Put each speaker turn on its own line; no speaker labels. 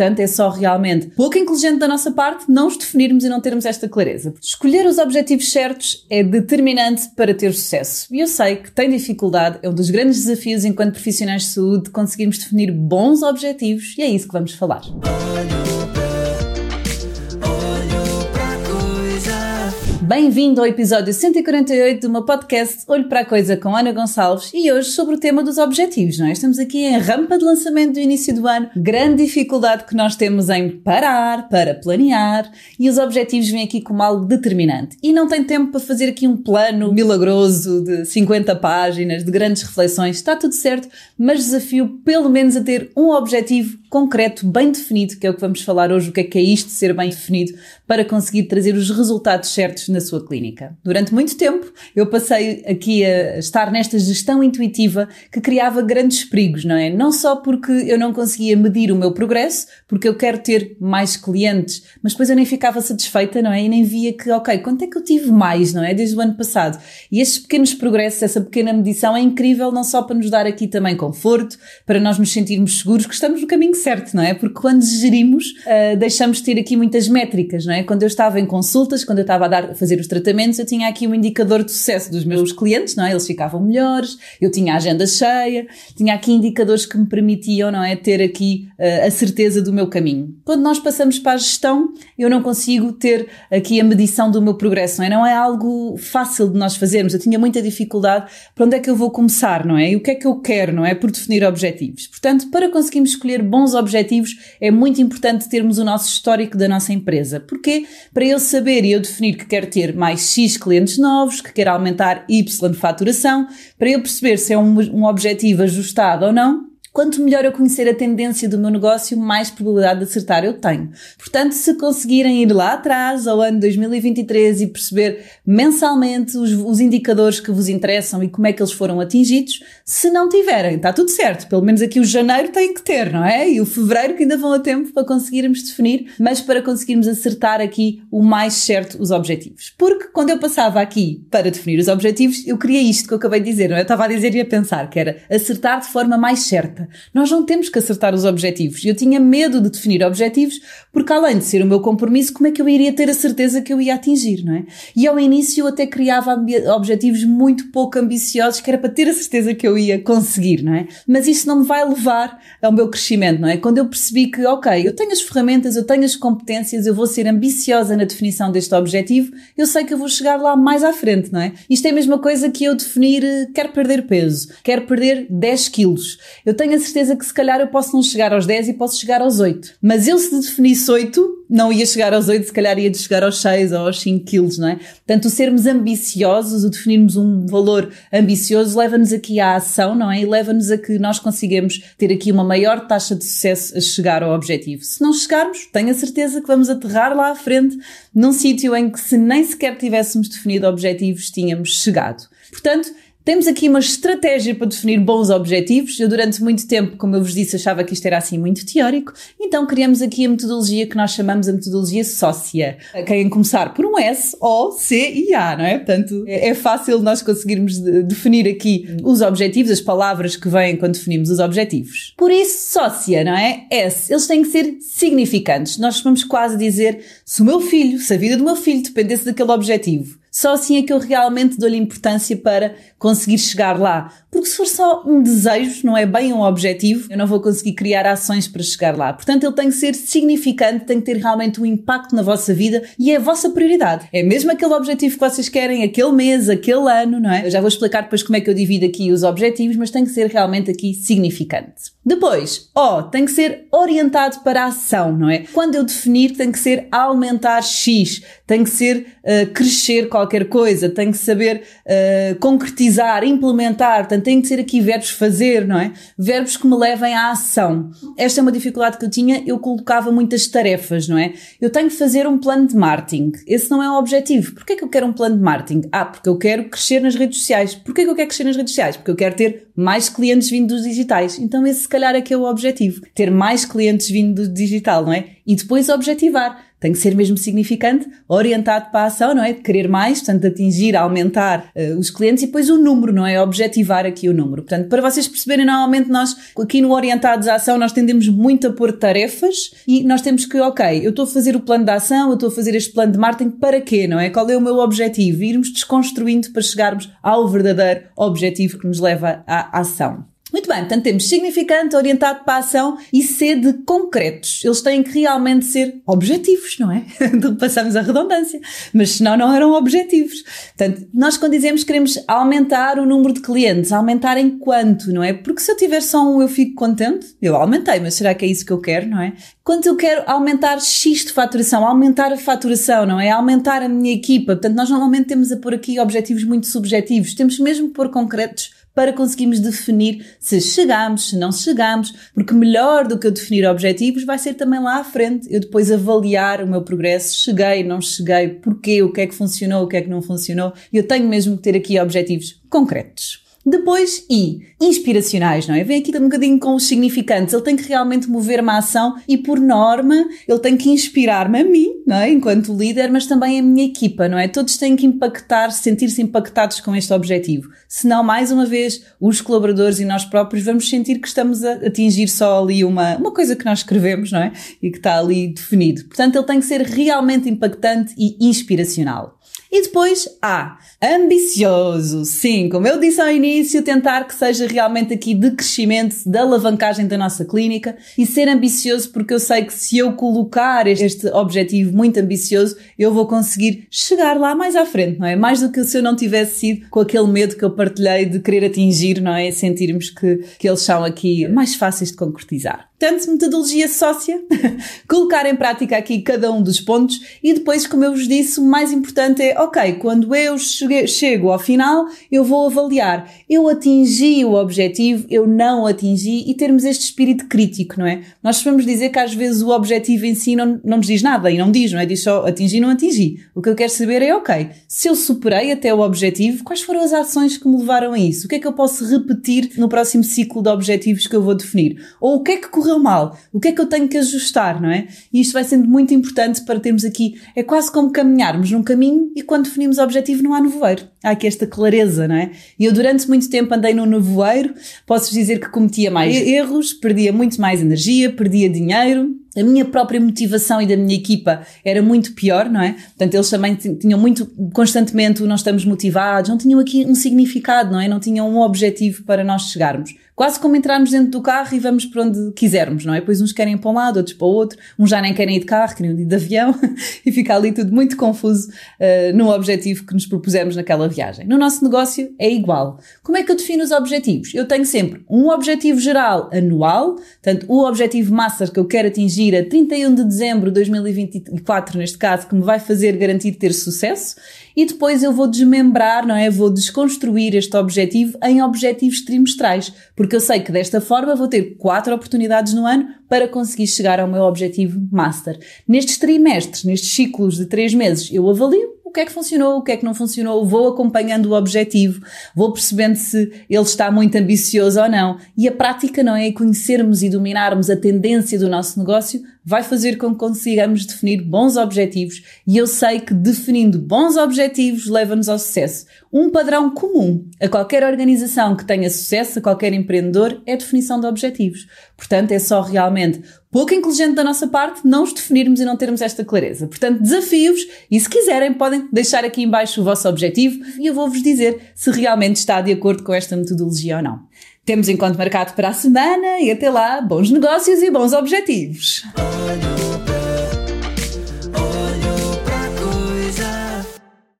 Portanto, é só realmente pouco inteligente da nossa parte não os definirmos e não termos esta clareza. Escolher os objetivos certos é determinante para ter sucesso. E eu sei que tem dificuldade, é um dos grandes desafios enquanto profissionais de saúde conseguirmos definir bons objetivos e é isso que vamos falar. Bem-vindo ao episódio 148 do meu podcast Olho para a Coisa com Ana Gonçalves e hoje sobre o tema dos objetivos, não é? Estamos aqui em rampa de lançamento do início do ano, grande dificuldade que nós temos em parar para planear e os objetivos vêm aqui como algo determinante. E não tem tempo para fazer aqui um plano milagroso de 50 páginas, de grandes reflexões, está tudo certo, mas desafio pelo menos a ter um objetivo concreto, bem definido, que é o que vamos falar hoje, o que é que é isto de ser bem definido, para conseguir trazer os resultados certos na sua clínica. Durante muito tempo, eu passei aqui a estar nesta gestão intuitiva que criava grandes perigos, não é? Não só porque eu não conseguia medir o meu progresso, porque eu quero ter mais clientes, mas depois eu nem ficava satisfeita, não é? E nem via que, ok, quanto é que eu tive mais, não é? Desde o ano passado. E esses pequenos progressos, essa pequena medição é incrível não só para nos dar aqui também conforto, para nós nos sentirmos seguros que estamos no caminho certo, não é? Porque quando gerimos, uh, deixamos de ter aqui muitas métricas, não é? Quando eu estava em consultas, quando eu estava a, dar, fazer os tratamentos, eu tinha aqui um indicador de sucesso dos meus clientes, não é? Eles ficavam melhores, eu tinha a agenda cheia, tinha aqui indicadores que me permitiam, não é? Ter aqui uh, a certeza do meu caminho. Quando nós passamos para a gestão, eu não consigo ter aqui a medição do meu progresso, não é? Não é algo fácil de nós fazermos. Eu tinha muita dificuldade para onde é que eu vou começar, não é? E o que é que eu quero, não é? Por definir objetivos. Portanto, para conseguirmos escolher bons objetivos, é muito importante termos o nosso histórico da nossa empresa. Porquê? Para eu saber e eu definir que quero ter mais X clientes novos, que quero aumentar Y faturação, para eu perceber se é um, um objetivo ajustado ou não, Quanto melhor eu conhecer a tendência do meu negócio, mais probabilidade de acertar eu tenho. Portanto, se conseguirem ir lá atrás, ao ano 2023, e perceber mensalmente os, os, indicadores que vos interessam e como é que eles foram atingidos, se não tiverem, está tudo certo. Pelo menos aqui o janeiro tem que ter, não é? E o fevereiro que ainda vão a tempo para conseguirmos definir, mas para conseguirmos acertar aqui o mais certo os objetivos. Porque quando eu passava aqui para definir os objetivos, eu queria isto que eu acabei de dizer, não é? Eu estava a dizer e a pensar, que era acertar de forma mais certa certa. Nós não temos que acertar os objetivos. Eu tinha medo de definir objetivos, porque além de ser o meu compromisso, como é que eu iria ter a certeza que eu ia atingir, não é? E ao início eu até criava objetivos muito pouco ambiciosos, que era para ter a certeza que eu ia conseguir, não é? Mas isso não me vai levar ao meu crescimento, não é? Quando eu percebi que, ok, eu tenho as ferramentas, eu tenho as competências, eu vou ser ambiciosa na definição deste objetivo, eu sei que eu vou chegar lá mais à frente, não é? Isto é a mesma coisa que eu definir, eh, quero perder peso, quero perder 10 quilos. Eu tenho a certeza que se calhar eu posso não chegar aos 10 e posso chegar aos 8. Mas eu se definisse 8, não ia chegar aos 8, se calhar ia chegar aos 6 ou aos 5 quilos, não é? Portanto, o sermos ambiciosos, o definirmos um valor ambicioso, leva-nos aqui à ação, não é? E leva-nos a que nós consigamos ter aqui uma maior taxa de sucesso a chegar ao objetivo. Se não chegarmos, tenho a certeza que vamos aterrar lá à frente, num sítio em que se nem sequer tivéssemos definido objetivos, tínhamos chegado. Portanto, temos aqui uma estratégia para definir bons objetivos. Eu, durante muito tempo, como eu vos disse, achava que isto era assim muito teórico, então criamos aqui a metodologia que nós chamamos a metodologia sócia. Querem começar por um S, O, C e A, não é? Portanto, é, é fácil nós conseguirmos definir aqui os objetivos, as palavras que vêm quando definimos os objetivos. Por isso, sócia, não é? S, eles têm que ser significantes. Nós vamos quase dizer se o meu filho, se a vida do meu filho dependesse daquele objetivo, só assim é que eu realmente dou-lhe importância para conseguir chegar lá. Porque se for só um desejo, não é bem um objetivo, eu não vou conseguir criar ações para chegar lá. Portanto, ele tem que ser significante, tem que ter realmente um impacto na vossa vida e é a vossa prioridade. É mesmo aquele objetivo que vocês querem, aquele mês, aquele ano, não é? Eu já vou explicar depois como é que eu divido aqui os objetivos, mas tem que ser realmente aqui significante. Depois, O, tem que ser orientado para a ação, não é? Quando eu definir, tem que ser aumentar X, tem que ser uh, crescer qualquer coisa, tem que saber uh, concretizar, implementar, portanto, tem que ser aqui verbos fazer, não é? Verbos que me levem à ação. Esta é uma dificuldade que eu tinha, eu colocava muitas tarefas, não é? Eu tenho que fazer um plano de marketing. Esse não é o objetivo. Porquê que eu quero um plano de marketing? Ah, porque eu quero crescer nas redes sociais. Porquê que eu quero crescer nas redes sociais? Porque eu quero ter mais clientes vindo dos digitais. Então esse se calhar é que é o objetivo. Ter mais clientes vindo do digital, não é? E depois objetivar Tem que ser mesmo significante, orientado para a ação, não é? De querer mais, portanto, atingir, aumentar uh, os clientes e depois o número, não é? Objetivar aqui o número. Portanto, para vocês perceberem, normalmente nós, aqui no Orientados à Ação, nós tendemos muito a pôr tarefas e nós temos que, ok, eu estou a fazer o plano de ação, eu estou a fazer este plano de marketing, para quê, não é? Qual é o meu objetivo? Irmos desconstruindo para chegarmos ao verdadeiro objetivo que nos leva à ação. Muito bem, portanto temos significante, orientado para a ação e ser de concretos. Eles têm que realmente ser objetivos, não é? Passamos a redundância. Mas senão não eram objetivos. Portanto, nós quando dizemos que queremos aumentar o número de clientes, aumentar em quanto, não é? Porque se eu tiver só um eu fico contente, eu aumentei, mas será que é isso que eu quero, não é? Quando eu quero aumentar X de faturação, aumentar a faturação, não é? Aumentar a minha equipa. Portanto, nós normalmente temos a pôr aqui objetivos muito subjetivos. Temos mesmo que pôr concretos para conseguirmos definir se chegamos, se não chegamos, porque melhor do que eu definir objetivos vai ser também lá à frente eu depois avaliar o meu progresso, cheguei, não cheguei, porquê, o que é que funcionou, o que é que não funcionou. Eu tenho mesmo que ter aqui objetivos concretos. Depois, I, inspiracionais, não é? Vem aqui um bocadinho com os significantes. Ele tem que realmente mover uma ação e, por norma, ele tem que inspirar-me a mim, não é? Enquanto líder, mas também a minha equipa, não é? Todos têm que impactar, sentir-se impactados com este objetivo. Senão, mais uma vez, os colaboradores e nós próprios vamos sentir que estamos a atingir só ali uma, uma coisa que nós escrevemos, não é? E que está ali definido. Portanto, ele tem que ser realmente impactante e inspiracional. E depois há ambicioso. Sim, como eu disse ao início, tentar que seja realmente aqui de crescimento, da alavancagem da nossa clínica e ser ambicioso porque eu sei que se eu colocar este objetivo muito ambicioso, eu vou conseguir chegar lá mais à frente, não é? Mais do que se eu não tivesse sido com aquele medo que eu partilhei de querer atingir, não é? Sentirmos que, que eles são aqui mais fáceis de concretizar. Portanto, metodologia sócia, colocar em prática aqui cada um dos pontos e depois, como eu vos disse, o mais importante é, ok, quando eu chego ao final, eu vou avaliar. Eu atingi o objetivo, eu não atingi e termos este espírito crítico, não é? Nós vamos dizer que às vezes o objetivo em si não, não nos diz nada e não diz, não é? Diz só atingi, não atingi. O que eu quero saber é, ok, se eu superei até o objetivo, quais foram as ações que me levaram a isso? O que é que eu posso repetir no próximo ciclo de objetivos que eu vou definir? Ou o que é que correu correu mal? O que é que eu tenho que ajustar, não é? E isto vai sendo muito importante para termos aqui, é quase como caminharmos num caminho e quando definimos o objetivo não há nevoeiro. Há aqui esta clareza, não é? E eu durante muito tempo andei no nevoeiro, posso dizer que cometia mais erros, perdia muito mais energia, perdia dinheiro, a minha própria motivação e da minha equipa era muito pior, não é? Portanto, eles também tinham muito, constantemente, não estamos motivados, não tinham aqui um significado, não é? Não tinham um objetivo para nós chegarmos. Quase como entrarmos dentro do carro e vamos para onde quisermos, não é? Pois uns querem para um lado, outros para o outro, uns já nem querem ir de carro, querem ir de avião e fica ali tudo muito confuso uh, no objetivo que nos propusemos naquela viagem. No nosso negócio é igual. Como é que eu defino os objetivos? Eu tenho sempre um objetivo geral anual, portanto, o objetivo master que eu quero atingir a 31 de dezembro de 2024, neste caso, que me vai fazer garantir ter sucesso, e depois eu vou desmembrar, não é? Vou desconstruir este objetivo em objetivos trimestrais, porque eu sei que desta forma vou ter quatro oportunidades no ano para conseguir chegar ao meu objetivo master. Nestes trimestres, nestes ciclos de três meses, eu avalio o que é que funcionou, o que é que não funcionou, vou acompanhando o objetivo, vou percebendo se ele está muito ambicioso ou não. E a prática não é conhecermos e dominarmos a tendência do nosso negócio, vai fazer com que consigamos definir bons objetivos e eu sei que definindo bons objetivos leva-nos ao sucesso. Um padrão comum a qualquer organização que tenha sucesso, a qualquer empreendedor, é a definição de objetivos. Portanto, é só realmente pouco inteligente da nossa parte não os definirmos e não termos esta clareza. Portanto, desafios e se quiserem podem deixar aqui embaixo o vosso objetivo e eu vou-vos dizer se realmente está de acordo com esta metodologia ou não. Temos encontro marcado para a semana e até lá, bons negócios e bons objetivos.